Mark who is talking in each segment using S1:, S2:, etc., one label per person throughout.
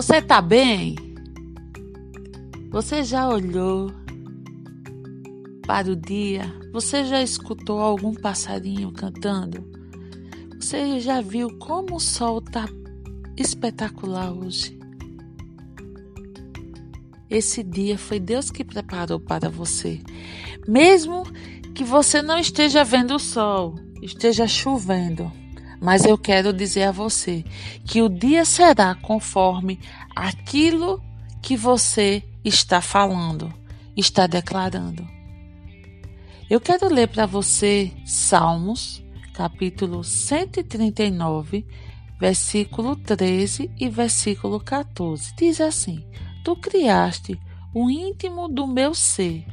S1: Você tá bem? Você já olhou para o dia? Você já escutou algum passarinho cantando? Você já viu como o sol tá espetacular hoje? Esse dia foi Deus que preparou para você. Mesmo que você não esteja vendo o sol, esteja chovendo, mas eu quero dizer a você que o dia será conforme aquilo que você está falando, está declarando. Eu quero ler para você Salmos, capítulo 139, versículo 13 e versículo 14. Diz assim: Tu criaste o íntimo do meu ser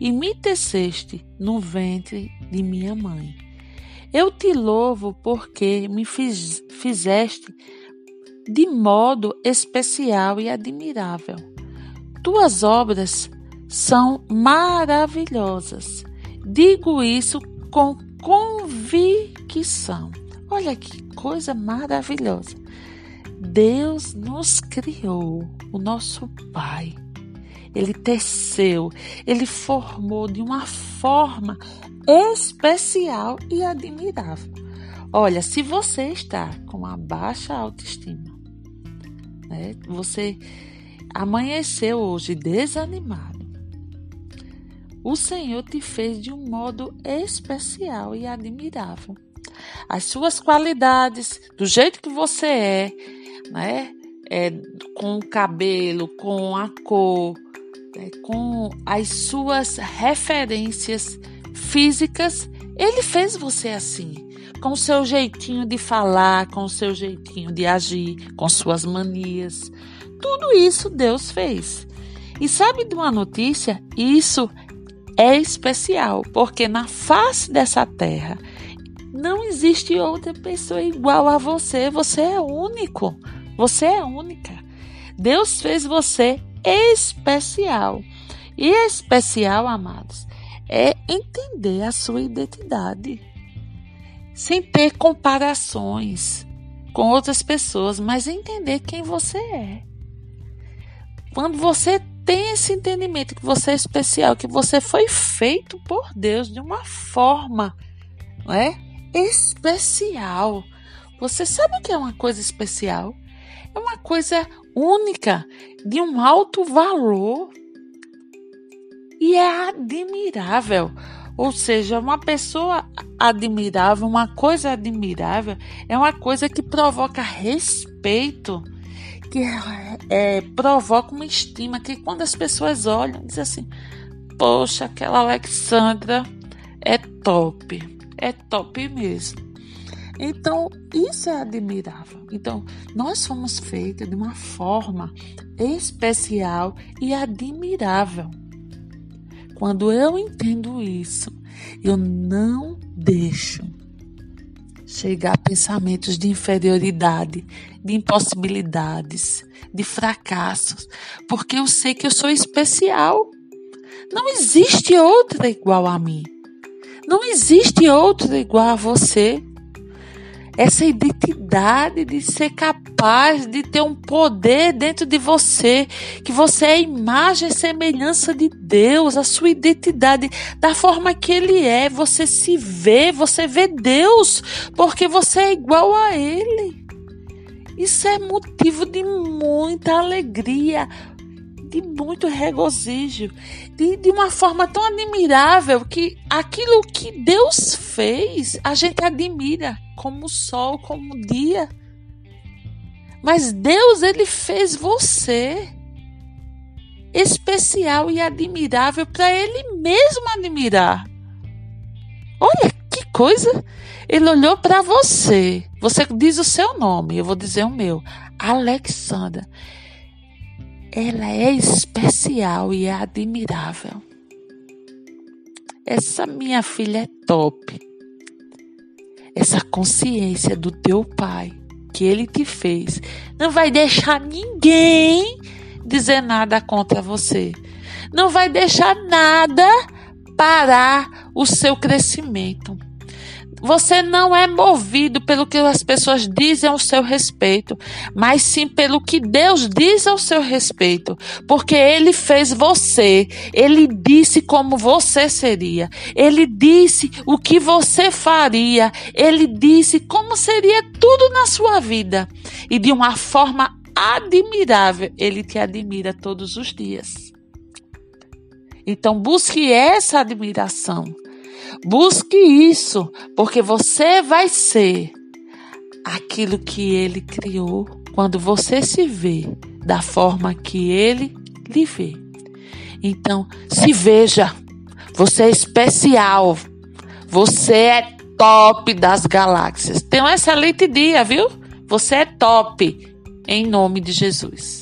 S1: e me teceste no ventre de minha mãe. Eu te louvo porque me fiz, fizeste de modo especial e admirável. Tuas obras são maravilhosas. Digo isso com convicção. Olha que coisa maravilhosa. Deus nos criou, o nosso Pai. Ele teceu, ele formou de uma forma especial e admirável. Olha, se você está com uma baixa autoestima, né, você amanheceu hoje desanimado, o Senhor te fez de um modo especial e admirável. As suas qualidades, do jeito que você é, né? É, com o cabelo, com a cor, né, com as suas referências físicas, ele fez você assim, com seu jeitinho de falar, com seu jeitinho de agir, com suas manias. Tudo isso Deus fez. E sabe de uma notícia? Isso é especial, porque na face dessa terra não existe outra pessoa igual a você. Você é único. Você é única. Deus fez você especial. E especial, amados, é entender a sua identidade, sem ter comparações com outras pessoas, mas entender quem você é. Quando você tem esse entendimento que você é especial, que você foi feito por Deus de uma forma, não é? Especial. Você sabe o que é uma coisa especial? É uma coisa única, de um alto valor e é admirável. Ou seja, uma pessoa admirável, uma coisa admirável, é uma coisa que provoca respeito, que é, provoca uma estima, que quando as pessoas olham, dizem assim: Poxa, aquela Alexandra é top, é top mesmo. Então, isso é admirável. Então, nós fomos feitos de uma forma especial e admirável. Quando eu entendo isso, eu não deixo chegar a pensamentos de inferioridade, de impossibilidades, de fracassos, porque eu sei que eu sou especial. Não existe outra igual a mim. Não existe outra igual a você essa identidade de ser capaz de ter um poder dentro de você, que você é imagem e semelhança de Deus, a sua identidade, da forma que Ele é, você se vê, você vê Deus, porque você é igual a Ele. Isso é motivo de muita alegria, de muito regozijo, de, de uma forma tão admirável que aquilo que Deus fez, a gente admira como o sol, como o dia. Mas Deus, ele fez você especial e admirável para ele mesmo admirar. Olha que coisa! Ele olhou para você. Você diz o seu nome, eu vou dizer o meu. Alexandra. Ela é especial e é admirável. Essa minha filha é top. Essa consciência do teu pai que ele te fez não vai deixar ninguém dizer nada contra você. Não vai deixar nada parar o seu crescimento. Você não é movido pelo que as pessoas dizem ao seu respeito, mas sim pelo que Deus diz ao seu respeito, porque Ele fez você, Ele disse como você seria, Ele disse o que você faria, Ele disse como seria tudo na sua vida e de uma forma admirável, Ele te admira todos os dias. Então busque essa admiração. Busque isso, porque você vai ser aquilo que ele criou quando você se vê da forma que ele lhe vê. Então, se veja, você é especial. Você é top das galáxias. Tenha um excelente dia, viu? Você é top em nome de Jesus.